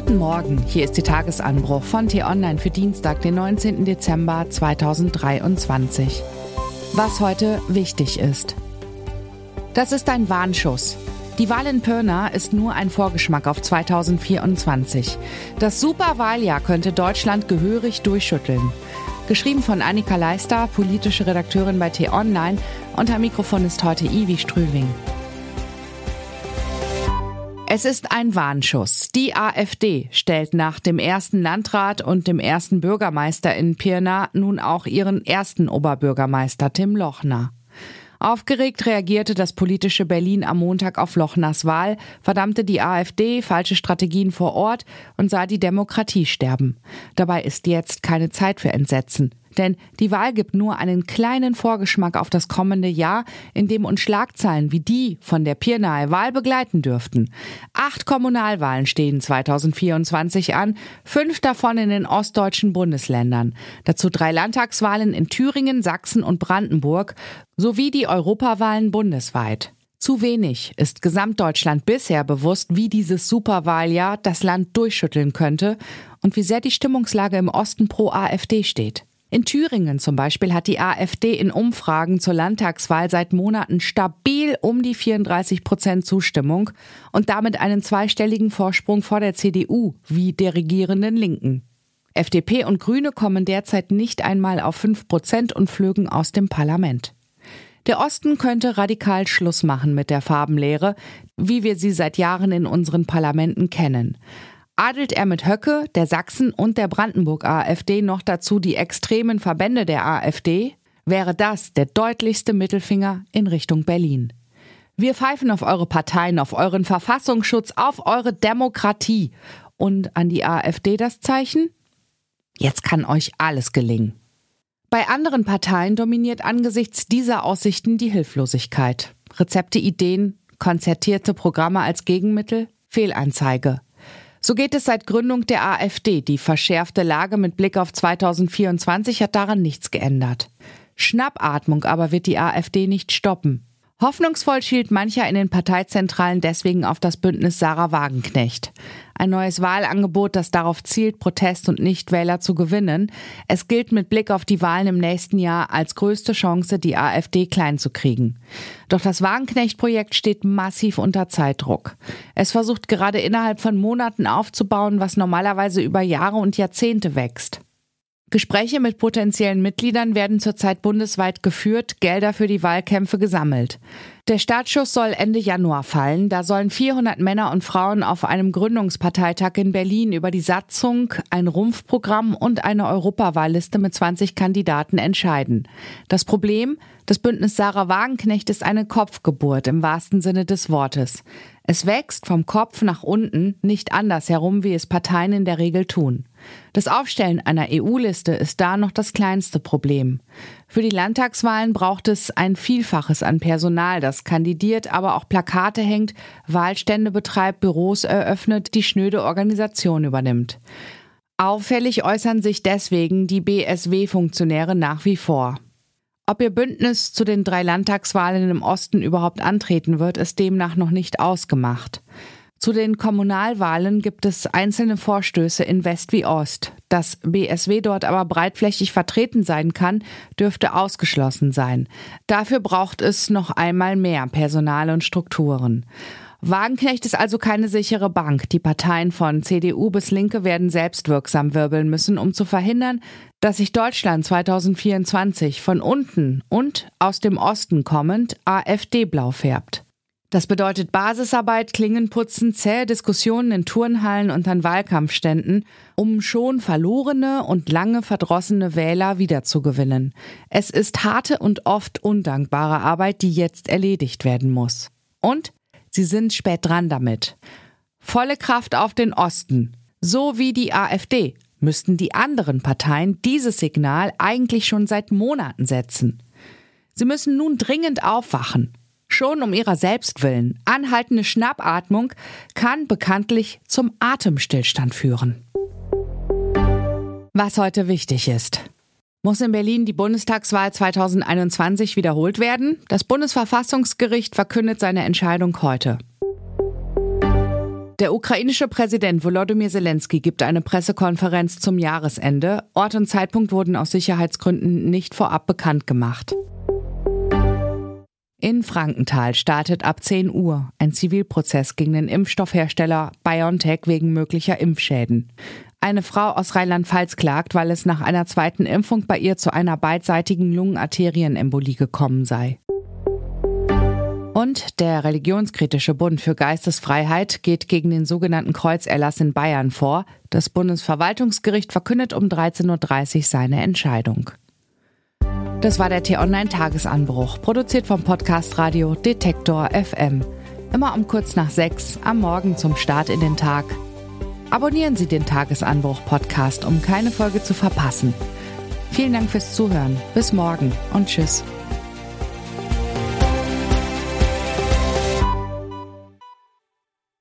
Guten Morgen, hier ist die Tagesanbruch von T-Online für Dienstag, den 19. Dezember 2023. Was heute wichtig ist. Das ist ein Warnschuss. Die Wahl in Pirna ist nur ein Vorgeschmack auf 2024. Das Superwahljahr könnte Deutschland gehörig durchschütteln. Geschrieben von Annika Leister, politische Redakteurin bei T-Online. Unter Mikrofon ist heute Ivi Strüving. Es ist ein Warnschuss. Die AfD stellt nach dem ersten Landrat und dem ersten Bürgermeister in Pirna nun auch ihren ersten Oberbürgermeister Tim Lochner. Aufgeregt reagierte das politische Berlin am Montag auf Lochners Wahl, verdammte die AfD falsche Strategien vor Ort und sah die Demokratie sterben. Dabei ist jetzt keine Zeit für Entsetzen. Denn die Wahl gibt nur einen kleinen Vorgeschmack auf das kommende Jahr, in dem uns Schlagzeilen wie die von der Pirnae Wahl begleiten dürften. Acht Kommunalwahlen stehen 2024 an, fünf davon in den ostdeutschen Bundesländern. Dazu drei Landtagswahlen in Thüringen, Sachsen und Brandenburg sowie die Europawahlen bundesweit. Zu wenig ist Gesamtdeutschland bisher bewusst, wie dieses Superwahljahr das Land durchschütteln könnte und wie sehr die Stimmungslage im Osten pro AfD steht. In Thüringen zum Beispiel hat die AfD in Umfragen zur Landtagswahl seit Monaten stabil um die 34 Prozent Zustimmung und damit einen zweistelligen Vorsprung vor der CDU wie der regierenden Linken. FDP und Grüne kommen derzeit nicht einmal auf 5 Prozent und flögen aus dem Parlament. Der Osten könnte radikal Schluss machen mit der Farbenlehre, wie wir sie seit Jahren in unseren Parlamenten kennen adelt er mit Höcke, der Sachsen und der Brandenburg AfD noch dazu die extremen Verbände der AfD, wäre das der deutlichste Mittelfinger in Richtung Berlin. Wir pfeifen auf eure Parteien, auf euren Verfassungsschutz, auf eure Demokratie. Und an die AfD das Zeichen? Jetzt kann euch alles gelingen. Bei anderen Parteien dominiert angesichts dieser Aussichten die Hilflosigkeit. Rezepte, Ideen, konzertierte Programme als Gegenmittel, Fehlanzeige. So geht es seit Gründung der AfD. Die verschärfte Lage mit Blick auf 2024 hat daran nichts geändert. Schnappatmung aber wird die AfD nicht stoppen. Hoffnungsvoll schielt mancher in den Parteizentralen deswegen auf das Bündnis Sarah Wagenknecht. Ein neues Wahlangebot, das darauf zielt, Protest- und Nichtwähler zu gewinnen. Es gilt mit Blick auf die Wahlen im nächsten Jahr als größte Chance, die AfD klein zu kriegen. Doch das Wagenknecht-Projekt steht massiv unter Zeitdruck. Es versucht gerade innerhalb von Monaten aufzubauen, was normalerweise über Jahre und Jahrzehnte wächst. Gespräche mit potenziellen Mitgliedern werden zurzeit bundesweit geführt, Gelder für die Wahlkämpfe gesammelt. Der Startschuss soll Ende Januar fallen. Da sollen 400 Männer und Frauen auf einem Gründungsparteitag in Berlin über die Satzung, ein Rumpfprogramm und eine Europawahlliste mit 20 Kandidaten entscheiden. Das Problem? Das Bündnis Sarah Wagenknecht ist eine Kopfgeburt im wahrsten Sinne des Wortes. Es wächst vom Kopf nach unten, nicht anders herum, wie es Parteien in der Regel tun. Das Aufstellen einer EU-Liste ist da noch das kleinste Problem. Für die Landtagswahlen braucht es ein Vielfaches an Personal, das kandidiert, aber auch Plakate hängt, Wahlstände betreibt, Büros eröffnet, die schnöde Organisation übernimmt. Auffällig äußern sich deswegen die BSW-Funktionäre nach wie vor. Ob ihr Bündnis zu den drei Landtagswahlen im Osten überhaupt antreten wird, ist demnach noch nicht ausgemacht. Zu den Kommunalwahlen gibt es einzelne Vorstöße in West wie Ost. Dass BSW dort aber breitflächig vertreten sein kann, dürfte ausgeschlossen sein. Dafür braucht es noch einmal mehr Personal und Strukturen. Wagenknecht ist also keine sichere Bank. Die Parteien von CDU bis Linke werden selbst wirksam wirbeln müssen, um zu verhindern, dass sich Deutschland 2024 von unten und aus dem Osten kommend AfD-blau färbt. Das bedeutet Basisarbeit, Klingenputzen, zähe Diskussionen in Turnhallen und an Wahlkampfständen, um schon verlorene und lange verdrossene Wähler wiederzugewinnen. Es ist harte und oft undankbare Arbeit, die jetzt erledigt werden muss. Und Sie sind spät dran damit. Volle Kraft auf den Osten. So wie die AfD müssten die anderen Parteien dieses Signal eigentlich schon seit Monaten setzen. Sie müssen nun dringend aufwachen. Schon um ihrer selbst willen. Anhaltende Schnappatmung kann bekanntlich zum Atemstillstand führen. Was heute wichtig ist. Muss in Berlin die Bundestagswahl 2021 wiederholt werden? Das Bundesverfassungsgericht verkündet seine Entscheidung heute. Der ukrainische Präsident Volodymyr Zelensky gibt eine Pressekonferenz zum Jahresende. Ort und Zeitpunkt wurden aus Sicherheitsgründen nicht vorab bekannt gemacht. In Frankenthal startet ab 10 Uhr ein Zivilprozess gegen den Impfstoffhersteller BioNTech wegen möglicher Impfschäden. Eine Frau aus Rheinland-Pfalz klagt, weil es nach einer zweiten Impfung bei ihr zu einer beidseitigen Lungenarterienembolie gekommen sei. Und der religionskritische Bund für Geistesfreiheit geht gegen den sogenannten Kreuzerlass in Bayern vor. Das Bundesverwaltungsgericht verkündet um 13.30 Uhr seine Entscheidung. Das war der T-Online-Tagesanbruch, produziert vom Podcast Radio Detektor FM. Immer um kurz nach sechs am Morgen zum Start in den Tag. Abonnieren Sie den Tagesanbruch-Podcast, um keine Folge zu verpassen. Vielen Dank fürs Zuhören. Bis morgen und tschüss.